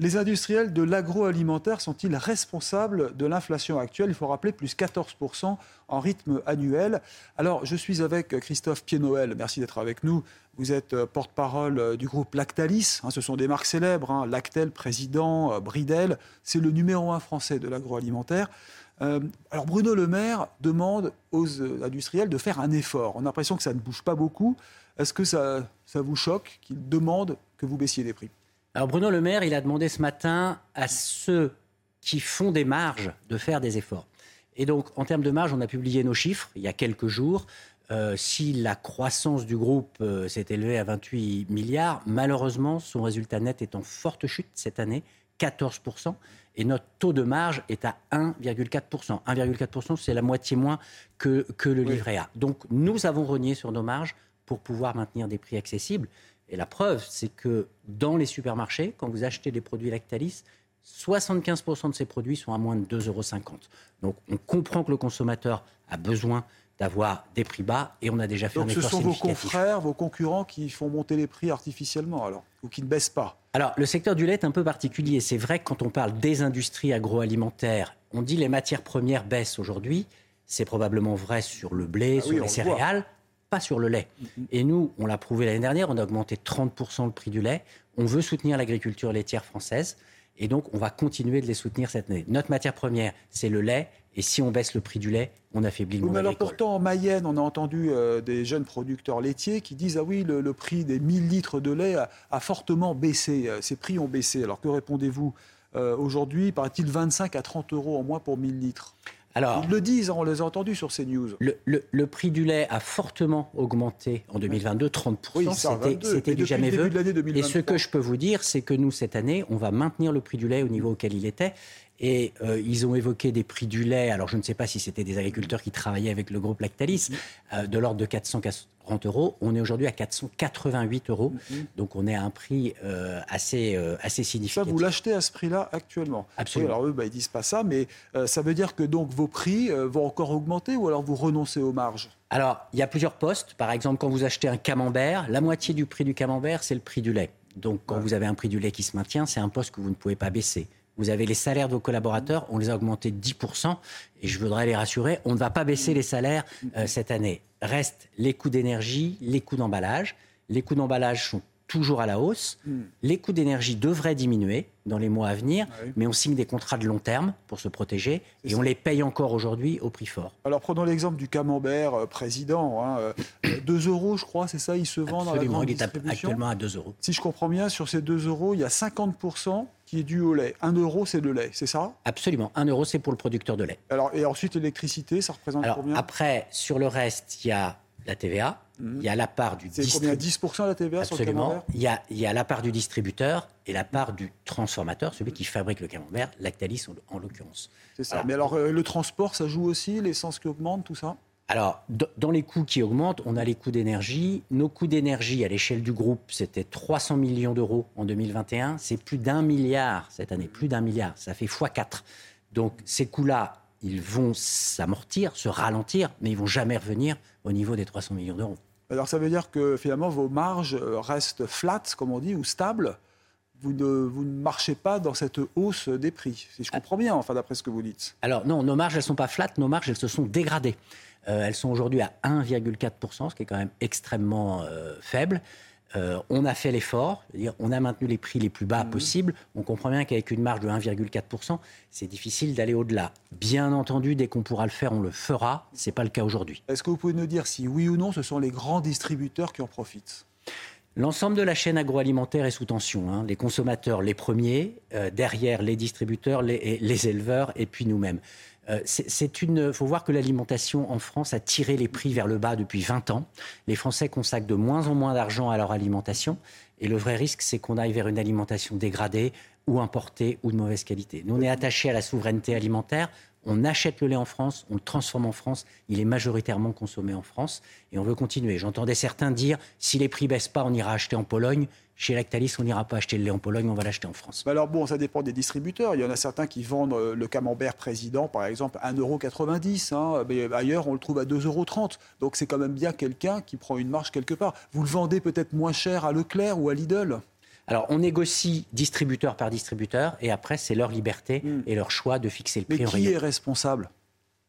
Les industriels de l'agroalimentaire sont-ils responsables de l'inflation actuelle? Il faut rappeler plus 14% en rythme annuel. Alors, je suis avec Christophe Pied-Noël. Merci d'être avec nous. Vous êtes euh, porte-parole euh, du groupe Lactalis. Hein, ce sont des marques célèbres. Hein. Lactel, Président, euh, Bridel. C'est le numéro un français de l'agroalimentaire. alors, Bruno Le Maire demande aux industriels de faire un effort. On a l'impression que ça ne bouge pas beaucoup. Est-ce que ça, ça vous choque qu'il demande que vous baissiez les prix? Alors Bruno Le Maire, il a demandé ce matin à ceux qui font des marges de faire des efforts. Et donc, en termes de marge, on a publié nos chiffres il y a quelques jours. Euh, si la croissance du groupe euh, s'est élevée à 28 milliards, malheureusement, son résultat net est en forte chute cette année, 14%, et notre taux de marge est à 1,4%. 1,4%, c'est la moitié moins que, que le livret A. Donc, nous avons renié sur nos marges pour pouvoir maintenir des prix accessibles. Et la preuve, c'est que dans les supermarchés, quand vous achetez des produits Lactalis, 75% de ces produits sont à moins de 2,50 euros. Donc on comprend que le consommateur a besoin d'avoir des prix bas et on a déjà fait Donc un effort ce sont vos confrères, vos concurrents qui font monter les prix artificiellement alors ou qui ne baissent pas Alors le secteur du lait est un peu particulier. C'est vrai que quand on parle des industries agroalimentaires, on dit les matières premières baissent aujourd'hui. C'est probablement vrai sur le blé, ah sur les céréales sur le lait. Et nous, on l'a prouvé l'année dernière, on a augmenté 30% le prix du lait. On veut soutenir l'agriculture laitière française. Et donc, on va continuer de les soutenir cette année. Notre matière première, c'est le lait. Et si on baisse le prix du lait, on affaiblit le monde mais alors pourtant, en Mayenne, on a entendu euh, des jeunes producteurs laitiers qui disent Ah oui, le, prix des 1000 litres de lait a, fortement baissé. Euh, ces prix ont baissé. Alors que répondez-vous euh, Aujourd'hui, paraît-il 25 à 30 euros en moins pour 1000 litres? Alors, Ils le disent, on les a entendus sur ces news. Le, prix du lait a fortement augmenté en 2022, 30%. C'était du jamais vu. Et ce que je peux vous dire, c'est que nous, cette année, on va maintenir le prix du lait au niveau auquel il était. Et euh, ils ont évoqué des prix du lait. Alors, je ne sais pas si c'était des agriculteurs qui travaillaient avec le groupe Lactalis, mm-hmm. euh, de l'ordre de 440 euros. On est aujourd'hui à 488 euros. Mm-hmm. Donc, on est à un prix euh, assez, assez significatif. Ça, vous l'achetez à ce prix-là actuellement? Absolument. alors, eux, bah, ils disent pas ça, mais ça veut dire que donc vos prix vont encore augmenter ou alors vous renoncez aux marges? Alors, il y a plusieurs postes. Par exemple, quand vous achetez un camembert, la moitié du prix du camembert, c'est le prix du lait. Donc, quand vous avez un prix du lait qui se maintient, c'est un poste que vous ne pouvez pas baisser. Vous avez les salaires de vos collaborateurs, on les a augmentés de 10%, et je voudrais les rassurer, on ne va pas baisser les salaires euh, cette année. Restent les coûts d'énergie, les coûts d'emballage. Les coûts d'emballage sont toujours à la hausse. Hmm. Les coûts d'énergie devraient diminuer dans les mois à venir, ah mais on signe des contrats de long terme pour se protéger et on les paye encore aujourd'hui au prix fort. Alors prenons l'exemple du camembert euh, président. Hein, 2 euh, euros, je crois, c'est ça, il se vend dans la grande il est actuellement à 2 euros. Si je comprends bien, sur ces 2 euros, il y a 50% qui est dû au lait. 1 euro, c'est le lait, c'est ça? Absolument. 1 euro, c'est pour le producteur de lait. Alors, et ensuite, l'électricité, ça représente Alors, combien? Après, sur le reste, il y a la TVA, mhm. il y a la part du distributeur. C'est combien? 10% la TVA Absolument. sur le il y, a, il y a la part du distributeur et la part du transformateur, celui qui fabrique le camembert, Lactalis en, l'occurrence. C'est ça. Mais alors, euh, le transport, ça joue aussi L'essence qui augmente, tout ça? Alors, dans les coûts qui augmentent, on a les coûts d'énergie. Nos coûts d'énergie à l'échelle du groupe, c'était 300 millions d'euros en 2021. C'est plus d'un milliard cette année, plus d'un milliard. Ça fait x4. Donc, ces coûts-là, ils vont s'amortir, se ralentir, mais ils vont jamais revenir au niveau des 300 millions d'euros. Alors ça veut dire que finalement vos marges euh, restent flat, comme on dit, ou stables. Vous ne, vous ne marchez pas dans cette hausse des prix, si je comprends bien, enfin d'après ce que vous dites. Alors non, nos marges elles sont pas flat, nos marges elles se sont dégradées. Euh, elles sont aujourd'hui à 1,4%, ce qui est quand même extrêmement euh, faible. Euh, on a fait l'effort, on a maintenu les prix les plus bas mmh. possibles. On comprend bien qu'avec une marge de 1,4%, c'est difficile d'aller au-delà. Bien entendu, dès qu'on pourra le faire, on le fera. Ce n'est pas le cas aujourd'hui. Est-ce que vous pouvez nous dire si oui ou non, ce sont les grands distributeurs qui en profitent? L'ensemble de la chaîne agroalimentaire est sous tension. Hein. Les consommateurs, les premiers, euh, derrière les distributeurs, les éleveurs et puis nous-mêmes. Euh, c'est une. faut voir que l'alimentation en France a tiré les prix vers le bas depuis 20 ans. Les Français consacrent de moins en moins d'argent à leur alimentation. Et le vrai risque, c'est qu'on aille vers une alimentation dégradée ou importée ou de mauvaise qualité. Nous, on est attaché à la souveraineté alimentaire. On achète le lait en France, on le transforme en France, il est majoritairement consommé en France et on veut continuer. J'entendais certains dire si les prix baissent pas, on ira acheter en Pologne. Chez Lactalis, on n'ira pas acheter le lait en Pologne, on va l'acheter en France. alors bon, ça dépend des distributeurs. Il y en a certains qui vendent euh, le camembert président, par exemple, à 1,90€. Hein, mais ailleurs, on le trouve à 2,30€. Donc c'est quand même bien quelqu'un qui prend une marge quelque part. Vous le vendez peut-être moins cher à Leclerc ou à Lidl alors, on négocie distributeur par distributeur, et après, c'est leur liberté hmm. et leur choix de fixer le prix Mais qui est responsable?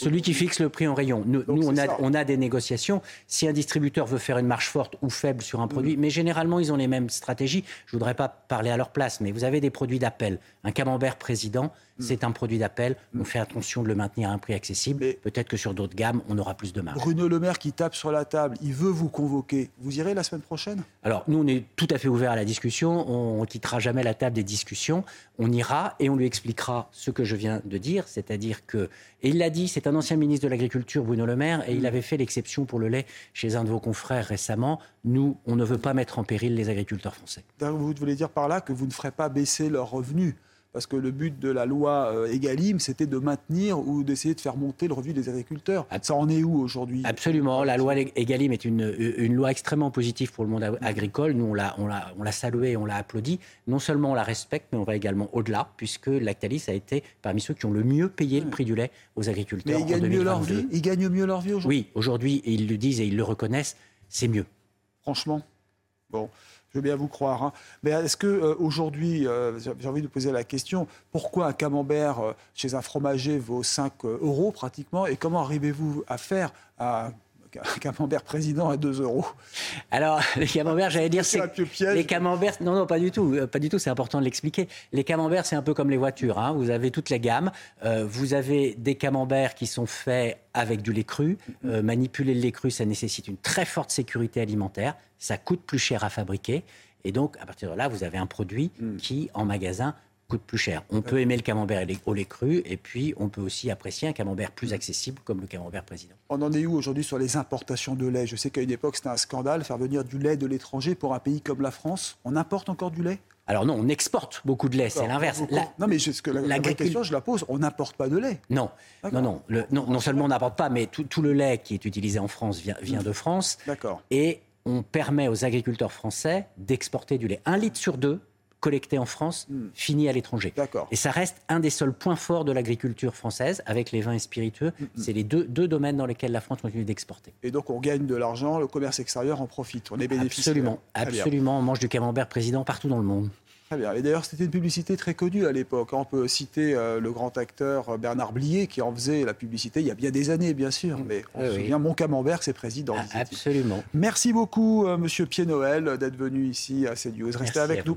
Celui qui fixe le prix en rayon. Nous, on, a, on, a, des négociations. Si un distributeur veut faire une marge forte ou faible sur un produit, hmm. mais généralement, ils ont les mêmes stratégies. Je ne voudrais pas parler à leur place, mais vous avez des produits d'appel. Un camembert président, Mm. c'est un produit d'appel. On fait attention de le maintenir à un prix accessible. Peut-être que sur d'autres gammes, on aura plus de marge. Bruno Le Maire qui tape sur la table, il veut vous convoquer. Vous irez la semaine prochaine? Alors, nous, on est tout à fait ouvert à la discussion. On ne quittera jamais la table des discussions. On ira et on lui expliquera ce que je viens de dire, c'est-à-dire que, et il l'a dit, c'est un ancien ministre de l'Agriculture, Bruno Le Maire, et il mm. avait fait l'exception pour le lait chez un de vos confrères récemment. Nous, on ne veut pas mettre en péril les agriculteurs français. Vous voulez dire par là que vous ne ferez pas baisser leurs revenus parce que le but de la loi euh, Egalim, c'était de maintenir ou d'essayer de faire monter le revenu des agriculteurs. Ça en est où aujourd'hui? Absolument. La loi Egalim est une, une, loi extrêmement positive pour le monde agricole. Nous, on l'a, on l'a, on l'a salué, on l'a applaudi. Non seulement on la respecte, mais on va également au-delà, puisque Lactalis a été parmi ceux qui ont le mieux payé le prix du lait aux agriculteurs. Mais ils gagnent mieux leur vie. Ils gagnent mieux leur vie aujourd'hui? Oui, aujourd'hui, ils le disent et ils le reconnaissent. C'est mieux. Franchement. Bon je veux bien vous croire. Hein. Mais est-ce que euh, aujourd'hui, euh, j'ai envie de poser la question, pourquoi un camembert euh, chez un fromager vaut 5 euros pratiquement et comment arrivez-vous à faire un camembert président à 2 euros Alors, les camemberts, j'allais dire, c'est les camemberts. Non, non, pas du tout, pas du tout. C'est important de l'expliquer. Les camemberts, c'est un peu comme les voitures. Hein. Vous avez toutes les gammes. vous avez des camemberts qui sont faits avec du lait cru. manipuler le lait cru, ça nécessite une très forte sécurité alimentaire ça coûte plus cher à fabriquer. Et donc, à partir de là, vous avez un produit hmm. qui, en magasin, coûte plus cher. On peut aimer le camembert au lait cru, et puis on peut aussi apprécier un camembert plus accessible, comme le camembert président. On en est où aujourd'hui sur les importations de lait? Je sais qu'à une époque, c'était un scandale, faire venir du lait de l'étranger pour un pays comme la France. On importe encore du lait? Alors non, on exporte beaucoup de lait, c'est l'inverse. Non, mais ce que la, question, je la pose, on n'importe pas de lait. Non, non, non, non, non, seulement on n'importe pas, mais tout, tout, le lait qui est utilisé en France vient, vient de France. D'accord. Et on permet aux agriculteurs français d'exporter du lait. Un litre sur deux collecté en France, hmm. fini à l'étranger. Et ça reste un des seuls points forts de l'agriculture française, avec les vins et spiritueux. Hmm, hmm. C'est les deux, deux, domaines dans lesquels la France continue d'exporter. Et donc on gagne de l'argent, le commerce extérieur en profite, on est bénéficiaire. Absolument, absolument. On mange du camembert président partout dans le monde. Très bien. Et d'ailleurs, c'était une publicité très connue à l'époque. On peut citer euh, le grand acteur euh, Bernard Blier qui en faisait la publicité il y a bien des années, bien sûr. Mais on se souvient, mon camembert, c'est président. Ah, absolument. Merci beaucoup, euh, Monsieur Pied-Noël, d'être venu ici à CNews. Restez avec nous.